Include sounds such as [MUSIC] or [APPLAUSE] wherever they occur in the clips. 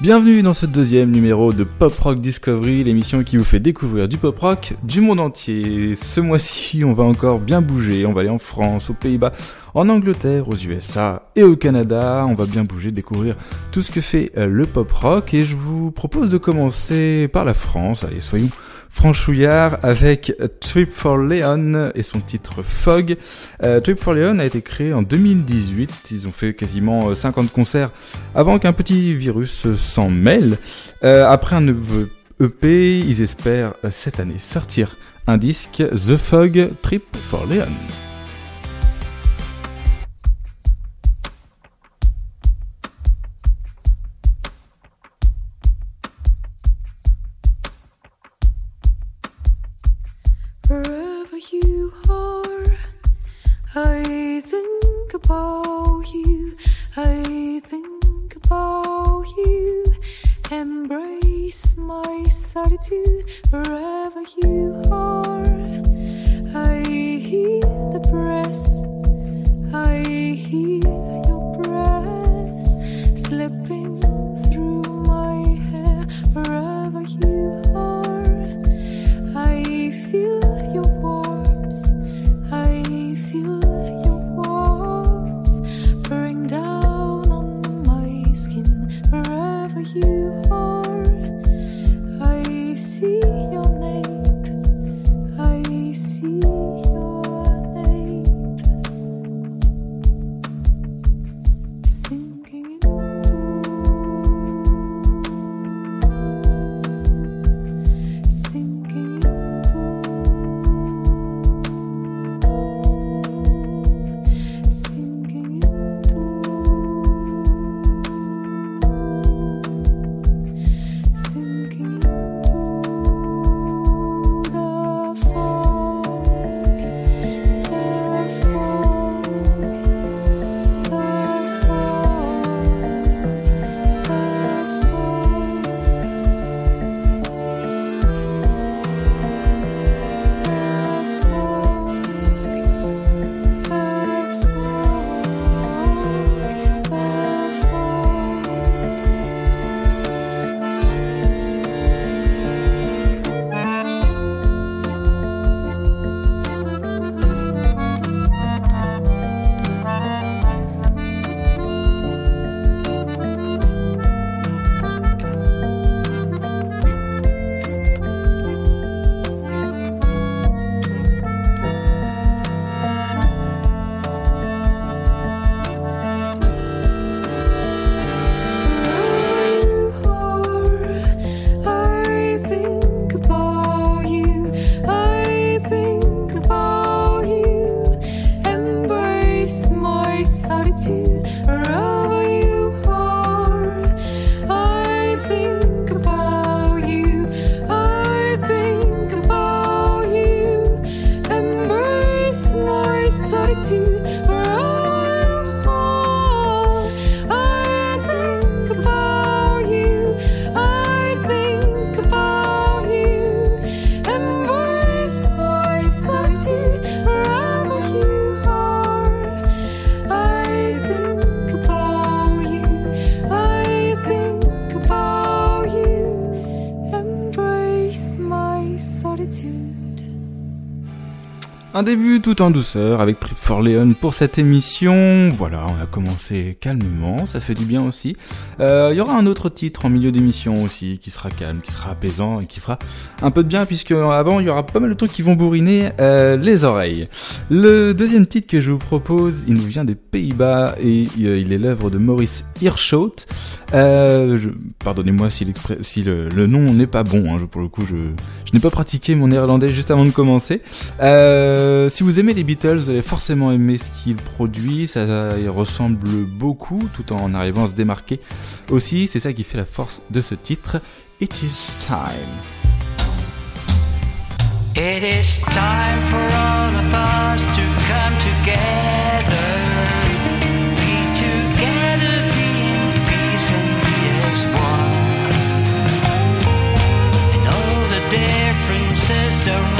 Bienvenue dans ce deuxième numéro de Pop Rock Discovery, l'émission qui vous fait découvrir du pop rock du monde entier. Ce mois-ci, on va encore bien bouger, on va aller en France, aux Pays-Bas, en Angleterre, aux USA et au Canada. On va bien bouger, découvrir tout ce que fait euh, le pop rock et je vous propose de commencer par la France. Allez, soyons franchouillard avec Trip for Leon et son titre Fog. Euh, Trip for Leon a été créé en 2018. Ils ont fait quasiment 50 euh, concerts avant qu'un petit virus s'en mêle. Euh, après un EP, ils espèrent cette année sortir un disque The Fog Trip for Leon. Solitude wherever you are. I hear the breath, I hear Un début tout en douceur avec Trip for Leon pour cette émission. Voilà, on a commencé calmement, ça fait du bien aussi. Euh, il y aura un autre titre en milieu d'émission aussi qui sera calme, qui sera apaisant et qui fera un peu de bien puisque avant il y aura pas mal de trucs qui vont bourriner euh, les oreilles. Le deuxième titre que je vous propose, il nous vient des Pays-Bas et euh, il est l'œuvre de Maurice Hirschout. Euh, Pardonnez-moi si, le, nom n'est pas bon, hein, pour le coup je, je n'ai pas pratiqué mon néerlandais juste avant de commencer. Euh, euh, si vous aimez les Beatles, vous allez forcément aimer ce qu'ils produisent. Ça il ressemble beaucoup, tout en arrivant à se démarquer aussi. C'est ça qui fait la force de ce titre. It is time. It is time for all of us to come together. Be together, be one. And all the differences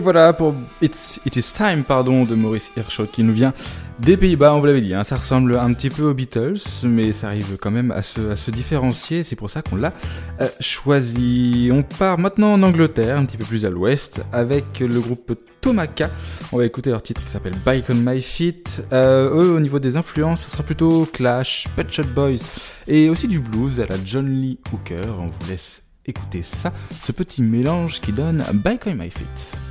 Et voilà pour It's, It Is Time pardon, de Maurice Hirschot qui nous vient des Pays-Bas, on vous l'avait dit, hein, ça ressemble un petit peu aux Beatles, mais ça arrive quand même à se, différencier, c'est pour ça qu'on l'a euh, choisi. On part maintenant en Angleterre, un petit peu plus à l'ouest, avec le groupe Tomaka. On va écouter leur titre qui s'appelle Bike on My Feet. Euh, eux, au niveau des influences, ce sera plutôt Clash, Pet Shop Boys, et aussi du blues à la John Lee Hooker. On vous laisse écouter ça, ce petit mélange qui donne Bike on My Feet.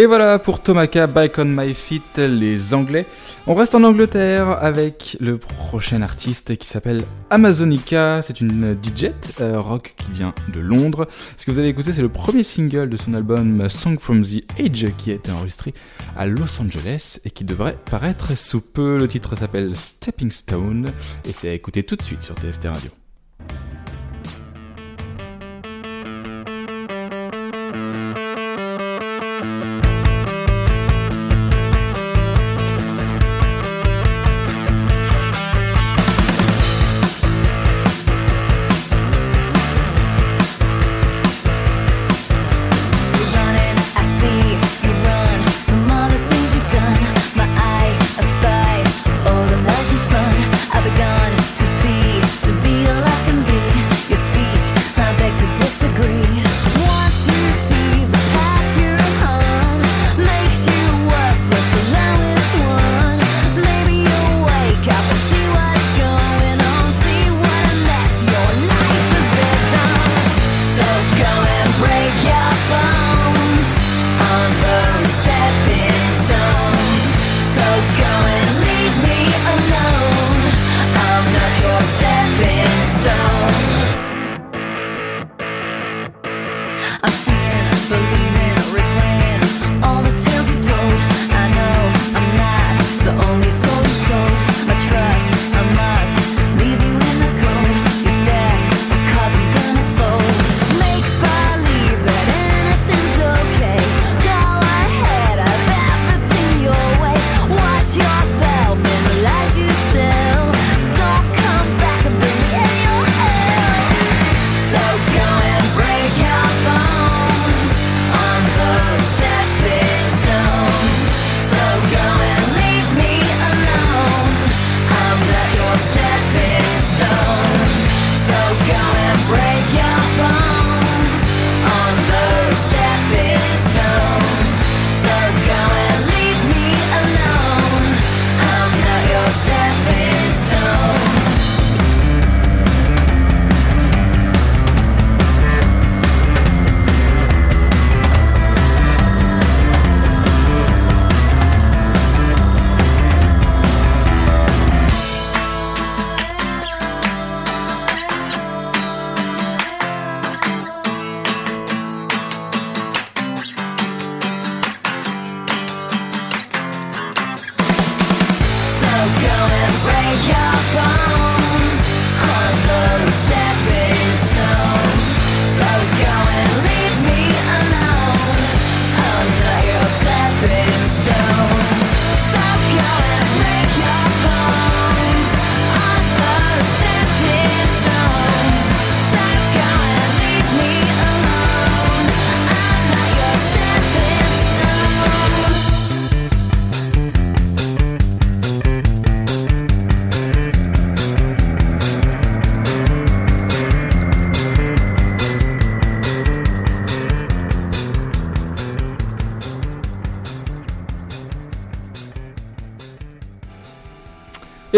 Et voilà pour Tomaka Bike on My Feet, les Anglais. On reste en Angleterre avec le prochain artiste qui s'appelle Amazonica. C'est une DJ euh, rock qui vient de Londres. Ce que vous avez écouté, c'est le premier single de son album Song from the Age qui a été enregistré à Los Angeles et qui devrait paraître sous peu. Le titre s'appelle Stepping Stone et c'est à écouter tout de suite sur TST Radio.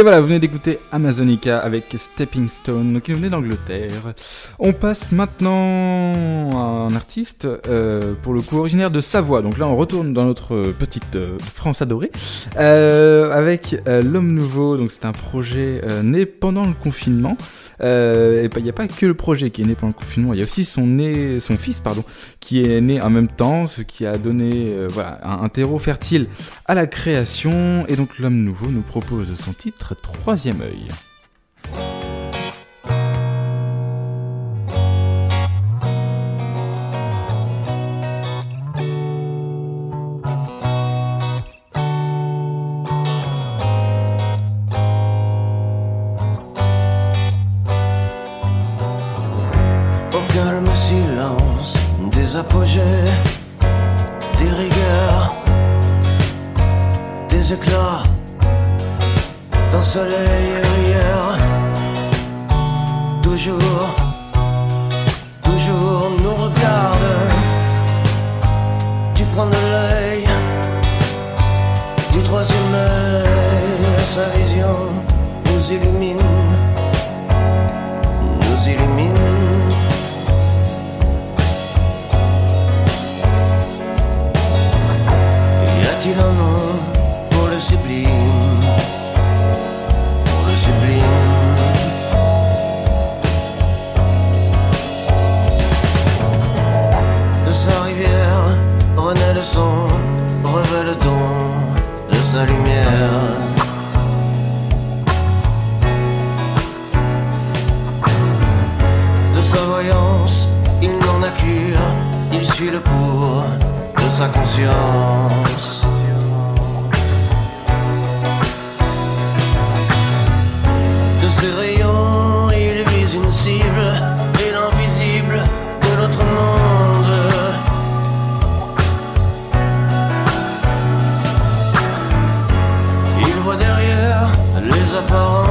Et voilà, vous venez d'écouter Amazonica avec Stepping Stone, qui venait d'Angleterre. On passe maintenant à un artiste, euh, pour le coup originaire de Savoie. Donc là, on retourne dans notre petite euh, France adorée, euh, avec L'Homme Nouveau. Donc c'est un projet né pendant le confinement. et il n'y a pas que le projet qui est né pendant le confinement, il y a aussi son, né, son fils, pardon, qui est né en même temps, ce qui a donné voilà, un, un terreau fertile à la création. Et donc L'Homme Nouveau nous propose son titre troisième œil. Apogées, des rigueurs, des éclats dans soleil et rieur, toujours, toujours nous regarde Tu prends de l'œil, du troisième œil, sa vision nous illumine, nous illumine. Y a-t-il un nom pour le sublime? Revêt le don de sa lumière. De sa voyance, il n'en a cure, il suit le cours de sa conscience. Les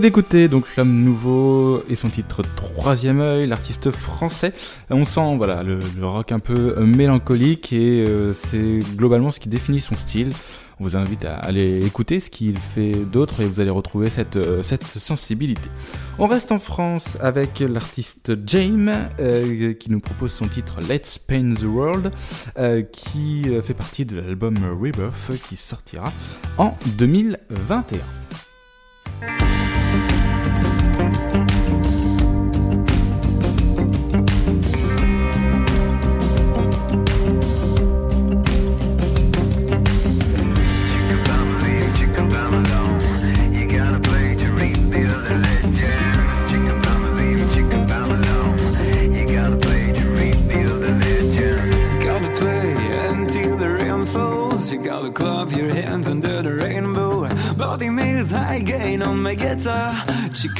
d'écouter donc l'homme nouveau et son titre Troisième œil, l'artiste français. On sent voilà le, rock un peu euh, mélancolique et euh, c'est globalement ce qui définit son style. On vous invite à aller écouter ce qu'il fait d'autre et vous allez retrouver cette, euh, sensibilité. On reste en France avec l'artiste James qui nous propose son titre Let's Paint the World qui fait partie de l'album Rebirth qui sortira en 2021.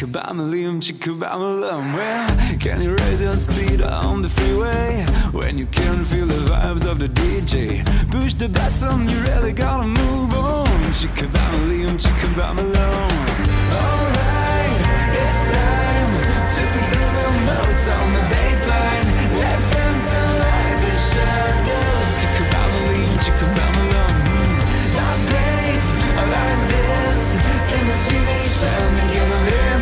Chickabamalim, chickabamalam. Well, can you raise your speed on the freeway when you can't feel the vibes of the DJ? Push the button, you really gotta move on. Chickabamalim, chickabamalam. Alright, it's time to put the notes on the baseline. Let's dance and light the shadows. Chickabamalim, chickabamalam. Mm, That's great. I like this imagination. Give a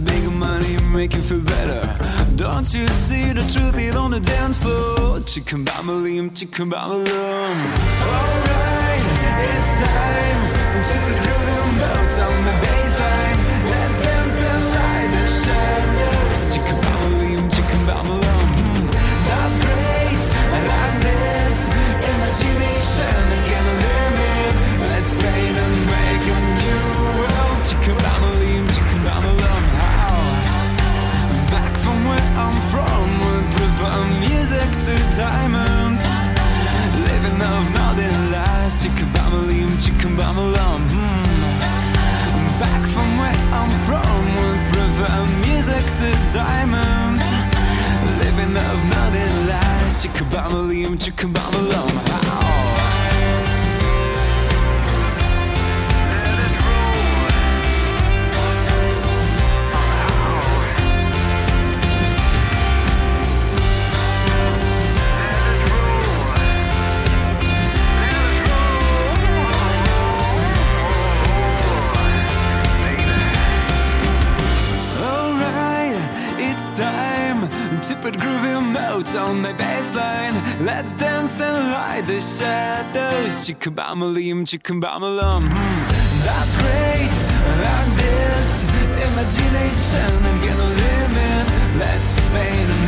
Big money make you feel better? Don't you see the truth is on the dance floor? Chickabamalim, chickabamalam. Alright, it's time to the the bounce on the baseline. Let's dance and light the shadows. Chickabamalim, chickabamalam. Hmm, That's great. I like this imagination again I'm from, would prefer music to diamonds. Living of nothing lies, chickabamalim, chickabamalam. Hmm. Back from where I'm from, would prefer music to diamonds. Living of nothing lies, chickabamalim, chickabamalam. Shadows. Chickabamalim, chickabamalam. Hmm, that's great. Like this imagination, I'm gonna live in. Let's paint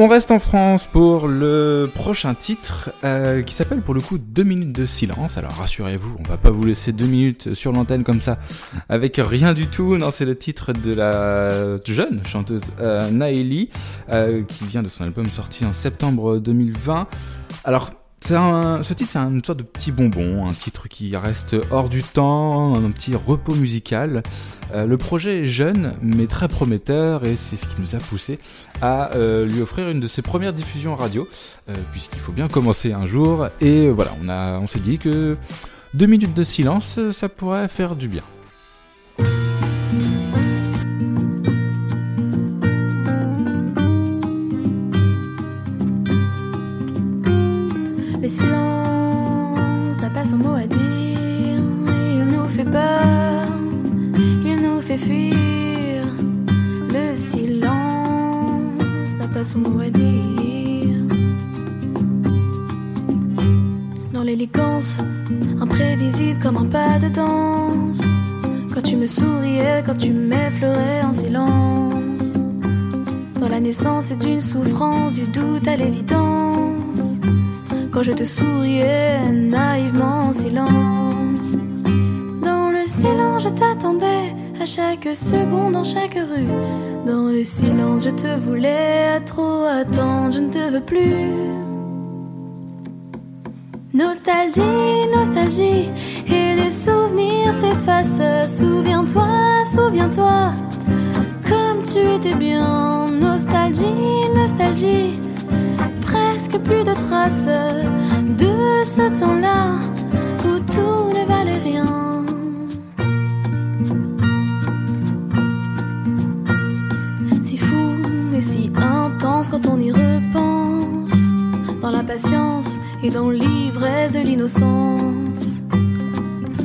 On reste en France pour le prochain titre euh, qui s'appelle pour le coup 2 minutes de silence. Alors rassurez-vous, on va pas vous laisser 2 minutes sur l'antenne comme ça avec rien du tout. Non, c'est le titre de la jeune chanteuse euh, euh, qui vient de son album sorti en septembre 2020. Alors un, ce titre, c'est une sorte de petit bonbon, un titre qui reste hors du temps, un petit repos musical. Euh, le projet est jeune, mais très prometteur, et c'est ce qui nous a poussé à euh, lui offrir une de ses premières diffusions radio, euh, puisqu'il faut bien commencer un jour. Et voilà, on, a, on s'est dit que deux minutes de silence, ça pourrait faire du bien. Dire. Dans l'élégance, imprévisible comme un pas de danse. Quand tu me souriais, quand tu m'effleurais en silence. Dans la naissance d'une souffrance, du doute à l'évidence quand je te souriais naïvement en silence. Dans le silence, je t'attendais à chaque seconde, dans chaque rue. Dans le silence, je te voulais à trop attendre, je ne te veux plus. Nostalgie, nostalgie, et les souvenirs s'effacent. Souviens-toi, souviens-toi, comme tu étais bien. Nostalgie, nostalgie presque plus de traces de ce temps-là où tout ne valait rien. Quand on y repense, dans l'impatience et dans l'ivresse de l'innocence,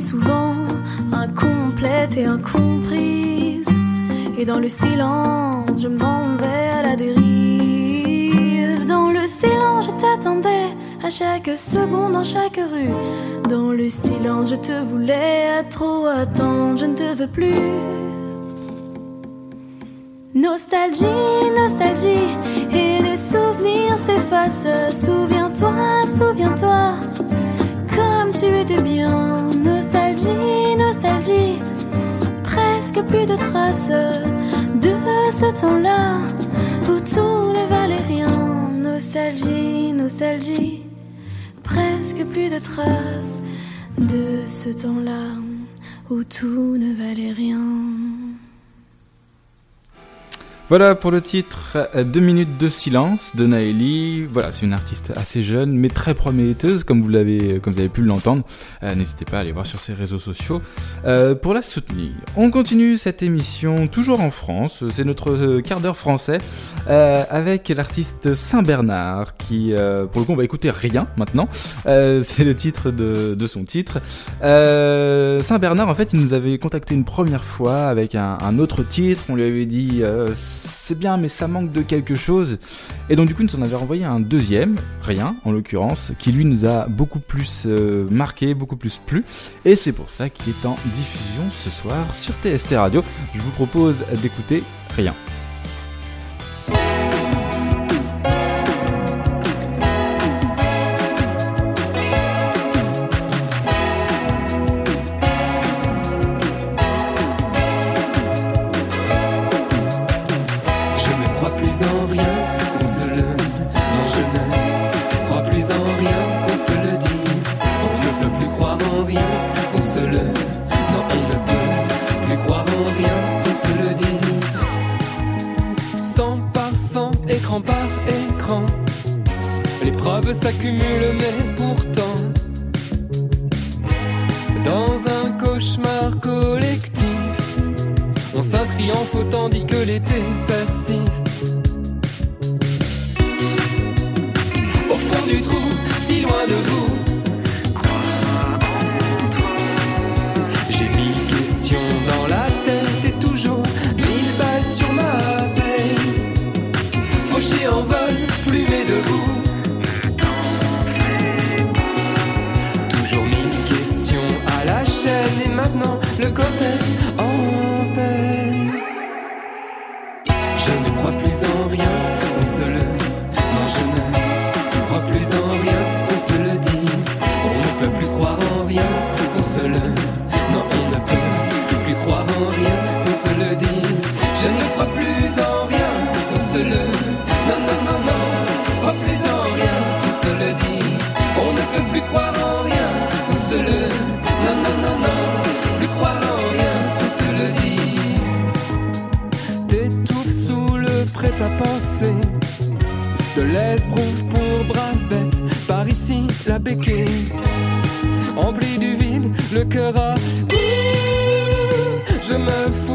souvent incomplète et incomprise, et dans le silence, je m'en vais à la dérive. Dans le silence, je t'attendais à chaque seconde, dans chaque rue. Dans le silence, je te voulais à trop attendre, je ne te veux plus. Nostalgie, nostalgie, et les souvenirs s'effacent. Souviens-toi, souviens-toi, comme tu étais bien. Nostalgie, nostalgie, presque plus de traces de ce temps-là où tout ne valait rien. Nostalgie, nostalgie, presque plus de traces de ce temps-là où tout ne valait rien. Voilà pour le titre 2 minutes de silence de Naëli. Voilà, c'est une artiste assez jeune mais très prometteuse comme vous l'avez comme vous avez pu l'entendre. Euh, N'hésitez pas à aller voir sur ses réseaux sociaux euh, pour la soutenir. On continue cette émission toujours en France. C'est notre euh, quart d'heure français avec l'artiste Saint Bernard qui pour le coup on va écouter rien maintenant. C'est le titre de, de son titre. Saint Bernard en fait il nous avait contacté une première fois avec un, un autre titre. On lui avait dit c'est bien, mais ça manque de quelque chose. Et donc, du coup, nous en avait renvoyé un deuxième, rien en l'occurrence, qui lui nous a beaucoup plus euh, marqué, beaucoup plus plu. Et c'est pour ça qu'il est en diffusion ce soir sur TST Radio. Je vous propose d'écouter rien. Par écran. Les preuves s'accumulent, mais pourtant. Dans un cauchemar collé s'inscrit en faux tandis que l'été persiste. Au fond du trou, si loin de vous. De l'esbrouf pour brave bête. Par ici la béquille Empli du vide, le cœur a fous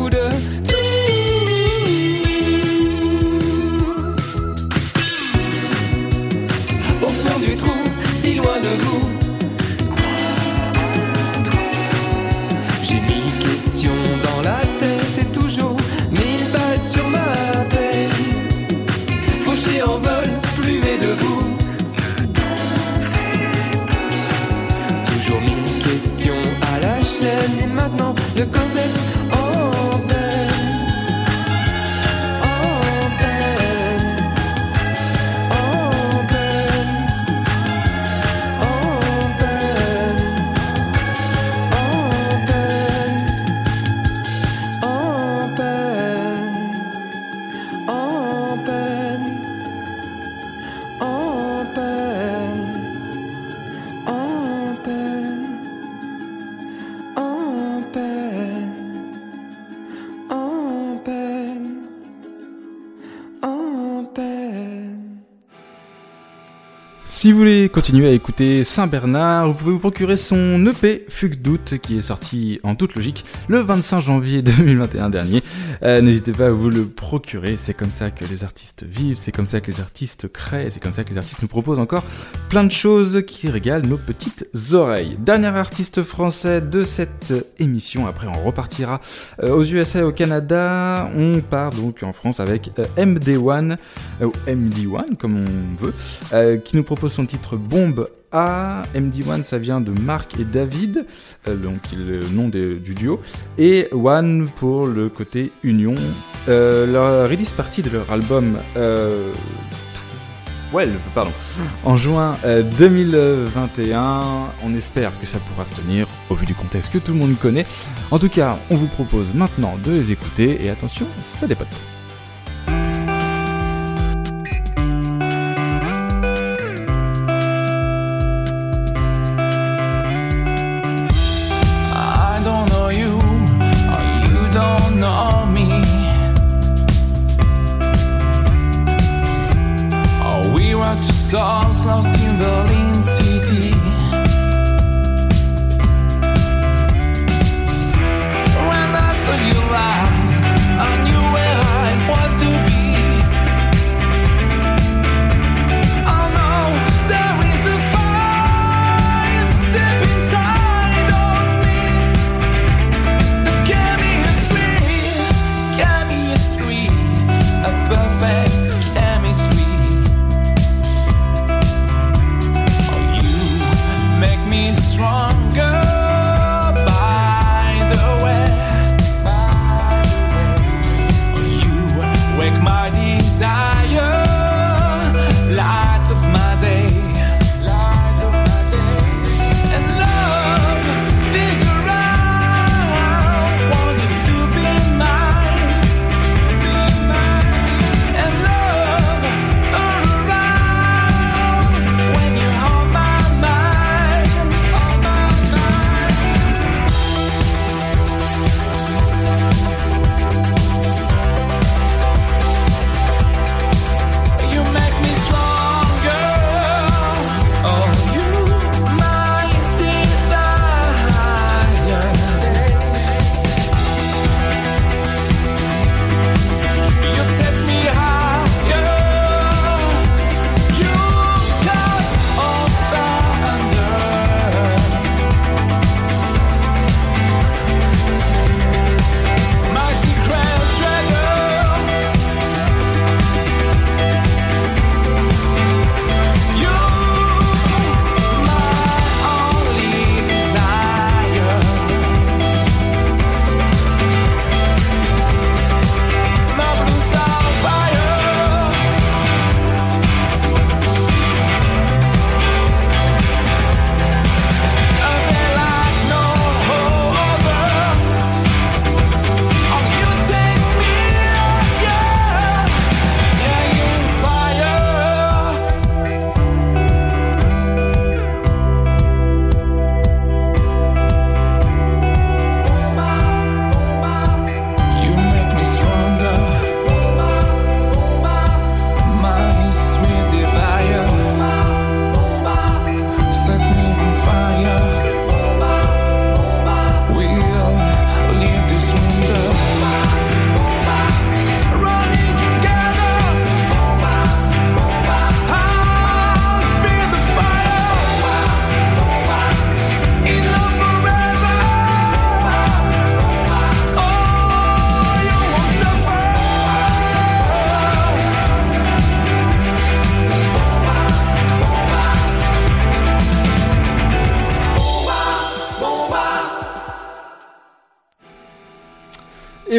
Voulez continuer à écouter Saint-Bernard, vous pouvez vous procurer son EP Fugue Doute qui est sorti en toute logique le 25 janvier [LAUGHS] 2021 dernier. Euh, N'hésitez pas à vous le procurer, c'est comme ça que les artistes vivent, c'est comme ça que les artistes créent, c'est comme ça que les artistes nous proposent encore plein de choses qui régalent nos petites oreilles. Dernier artiste français de cette émission, après on repartira euh, aux USA au Canada, on part donc en France avec euh, MD1, euh, ou MD1 comme on veut, qui nous propose son titre Bombe A. MD1, ça vient de Marc et David, euh, donc le nom du duo, et One pour le côté Union. Euh, leur release partie de leur album euh, 12, pardon, en juin euh, 2021. On espère que ça pourra se tenir au vu du contexte que tout le monde connaît. En tout cas, on vous propose maintenant de les écouter et attention, ça dépote.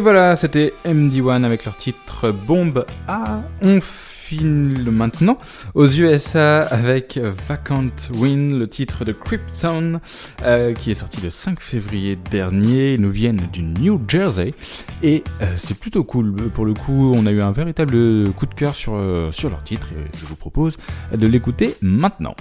Et voilà, c'était MD1 avec leur titre Bombe A. On file maintenant aux USA avec Vacant Win, le titre de Krypton, euh, qui est sorti le 5 février dernier. Ils nous viennent du New Jersey et euh, c'est plutôt cool. Pour le coup, on a eu un véritable coup de cœur sur, euh, sur leur titre et je vous propose de l'écouter maintenant.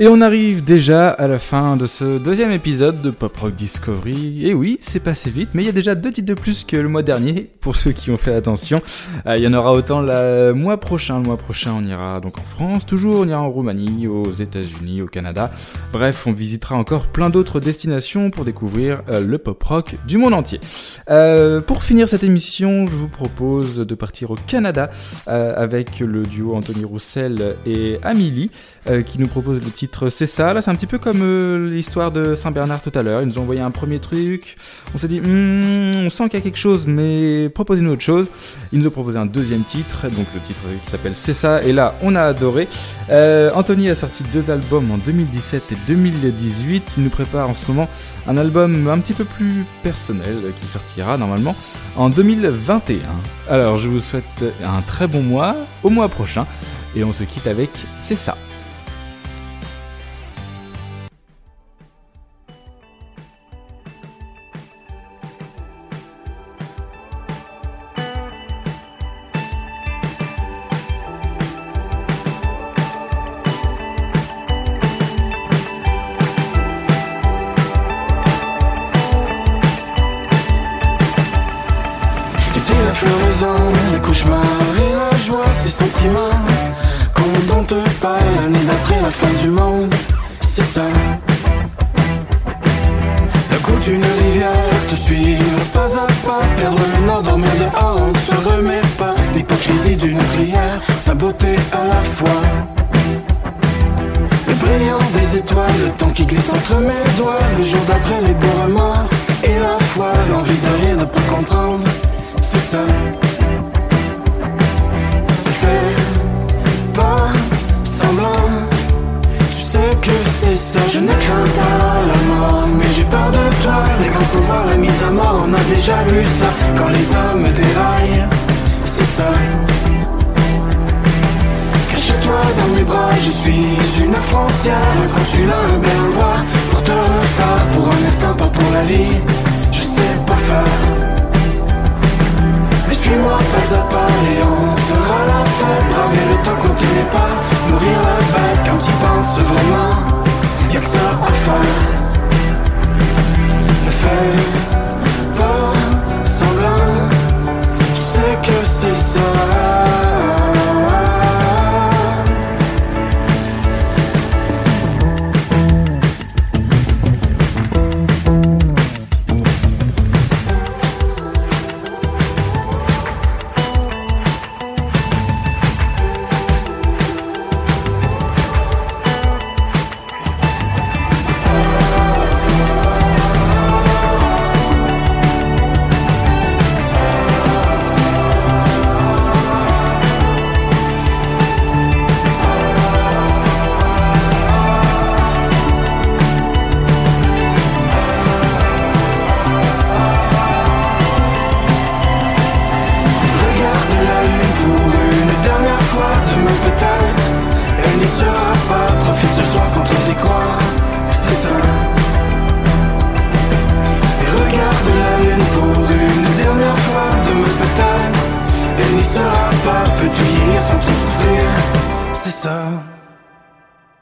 Et on arrive déjà à la fin de ce deuxième épisode de Pop Rock Discovery. Et oui, c'est passé vite, mais il y a déjà deux titres de plus que le mois dernier, pour ceux qui ont fait attention. Euh, il y en aura autant le mois prochain. Le mois prochain, on ira donc en France, toujours, on ira en Roumanie, aux États-Unis, au Canada. Bref, on visitera encore plein d'autres destinations pour découvrir euh, le pop rock du monde entier. Euh, pour finir cette émission, je vous propose de partir au Canada avec le duo Anthony Roussel et Amélie qui nous propose le titre c'est ça. Là, c'est un petit peu comme euh, l'histoire de Saint-Bernard tout à l'heure. Ils nous ont envoyé un premier truc. On s'est dit, hmm, on sent qu'il y a quelque chose, mais proposez-nous autre chose. Ils nous ont proposé un deuxième titre, donc le titre qui s'appelle C'est ça. Et là, on a adoré. Euh, Anthony a sorti deux albums en 2017 et 2018. Il nous prépare en ce moment un album un petit peu plus personnel qui sortira normalement en 2021. Alors, je vous souhaite un très bon mois, au mois prochain. Et on se quitte avec C'est ça. Entre mes doigts, le jour d'après les beaux remords, et la foi, l'envie de rien, de pas comprendre, c'est ça. Fais pas semblant, tu sais que c'est ça, je ne crains pas la mort, mais j'ai peur de toi, les grands pouvoirs, la mise à mort, on a déjà vu ça, quand les hommes déraillent, c'est ça. Cache-toi dans mes bras, je suis une frontière, un consulat, un bel endroit pour un instant, pas pour la vie, je sais pas faire. Mais suis-moi pas à pas et on fera la fête,